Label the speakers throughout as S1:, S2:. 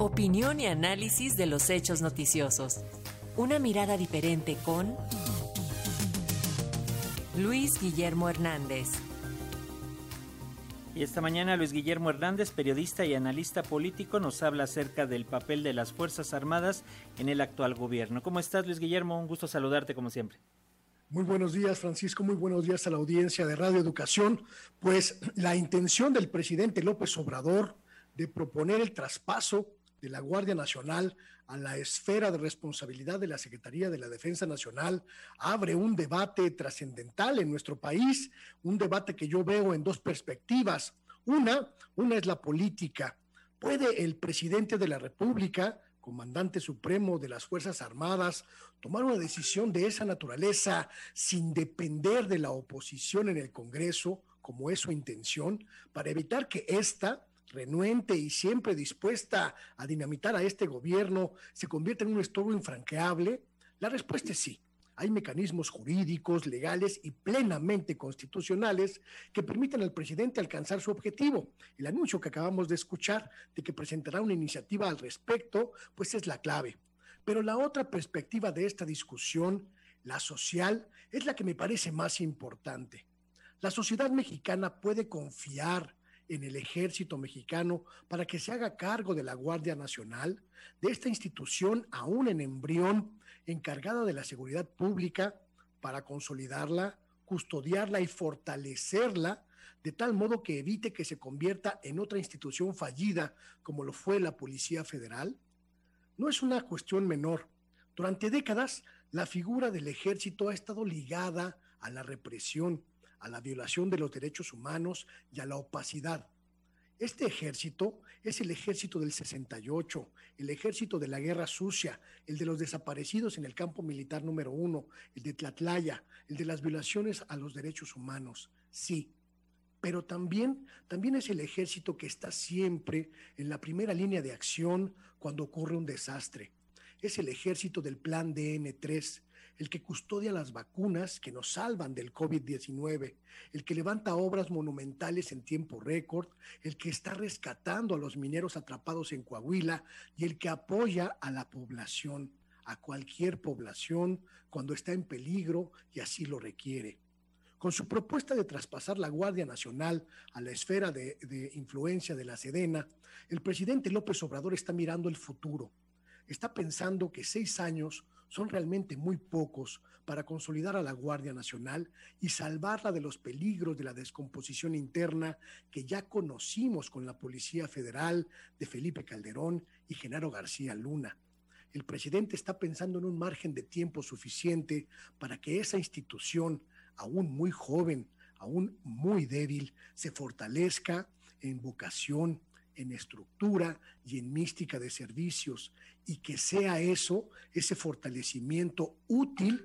S1: Opinión y análisis de los hechos noticiosos. Una mirada diferente con Luis Guillermo Hernández.
S2: Y esta mañana Luis Guillermo Hernández, periodista y analista político, nos habla acerca del papel de las Fuerzas Armadas en el actual gobierno. ¿Cómo estás, Luis Guillermo? Un gusto saludarte como siempre.
S3: Muy buenos días, Francisco. Muy buenos días a la audiencia de Radio Educación. Pues la intención del presidente López Obrador de proponer el traspaso de la Guardia Nacional a la esfera de responsabilidad de la Secretaría de la Defensa Nacional abre un debate trascendental en nuestro país, un debate que yo veo en dos perspectivas. Una, una es la política. ¿Puede el presidente de la República, comandante supremo de las Fuerzas Armadas, tomar una decisión de esa naturaleza sin depender de la oposición en el Congreso, como es su intención, para evitar que ésta renuente y siempre dispuesta a dinamitar a este gobierno se convierte en un estorbo infranqueable? La respuesta es sí. Hay mecanismos jurídicos, legales y plenamente constitucionales que permiten al presidente alcanzar su objetivo. El anuncio que acabamos de escuchar de que presentará una iniciativa al respecto, pues es la clave. Pero la otra perspectiva de esta discusión, la social, es la que me parece más importante. La sociedad mexicana puede confiar en el ejército mexicano para que se haga cargo de la Guardia Nacional, de esta institución aún en embrión, encargada de la seguridad pública, para consolidarla, custodiarla y fortalecerla, de tal modo que evite que se convierta en otra institución fallida como lo fue la Policía Federal? No es una cuestión menor. Durante décadas, la figura del ejército ha estado ligada a la represión, a la violación de los derechos humanos y a la opacidad. Este ejército es el ejército del 68, el ejército de la guerra sucia, el de los desaparecidos en el campo militar número uno, el de Tlatlaya, el de las violaciones a los derechos humanos. Sí, pero también, también es el ejército que está siempre en la primera línea de acción cuando ocurre un desastre. Es el ejército del plan DN3, el que custodia las vacunas que nos salvan del COVID-19, el que levanta obras monumentales en tiempo récord, el que está rescatando a los mineros atrapados en Coahuila y el que apoya a la población, a cualquier población cuando está en peligro y así lo requiere. Con su propuesta de traspasar la Guardia Nacional a la esfera de, influencia de la Sedena, el presidente López Obrador está mirando el futuro. Está pensando que seis años son realmente muy pocos para consolidar a la Guardia Nacional y salvarla de los peligros de la descomposición interna que ya conocimos con la Policía Federal de Felipe Calderón y Genaro García Luna. El presidente está pensando en un margen de tiempo suficiente para que esa institución, aún muy joven, aún muy débil, se fortalezca en vocación, en estructura y en mística de servicios y que sea eso, ese fortalecimiento útil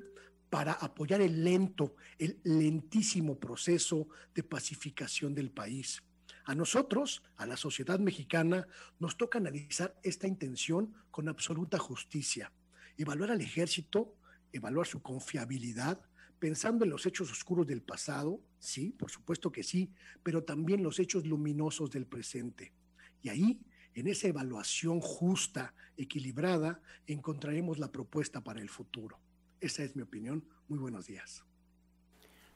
S3: para apoyar el lento, el lentísimo proceso de pacificación del país. A nosotros, a la sociedad mexicana, nos toca analizar esta intención con absoluta justicia, evaluar al ejército, evaluar su confiabilidad, pensando en los hechos oscuros del pasado, sí, por supuesto que sí, pero también los hechos luminosos del presente. Y ahí, en esa evaluación justa, equilibrada, encontraremos la propuesta para el futuro. Esa es mi opinión. Muy buenos días.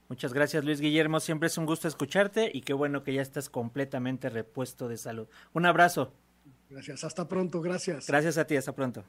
S2: Muchas gracias Luis Guillermo, siempre es un gusto escucharte y qué bueno que ya estás completamente repuesto de salud. Un abrazo.
S3: Gracias, hasta pronto, gracias.
S2: Gracias a ti, hasta pronto.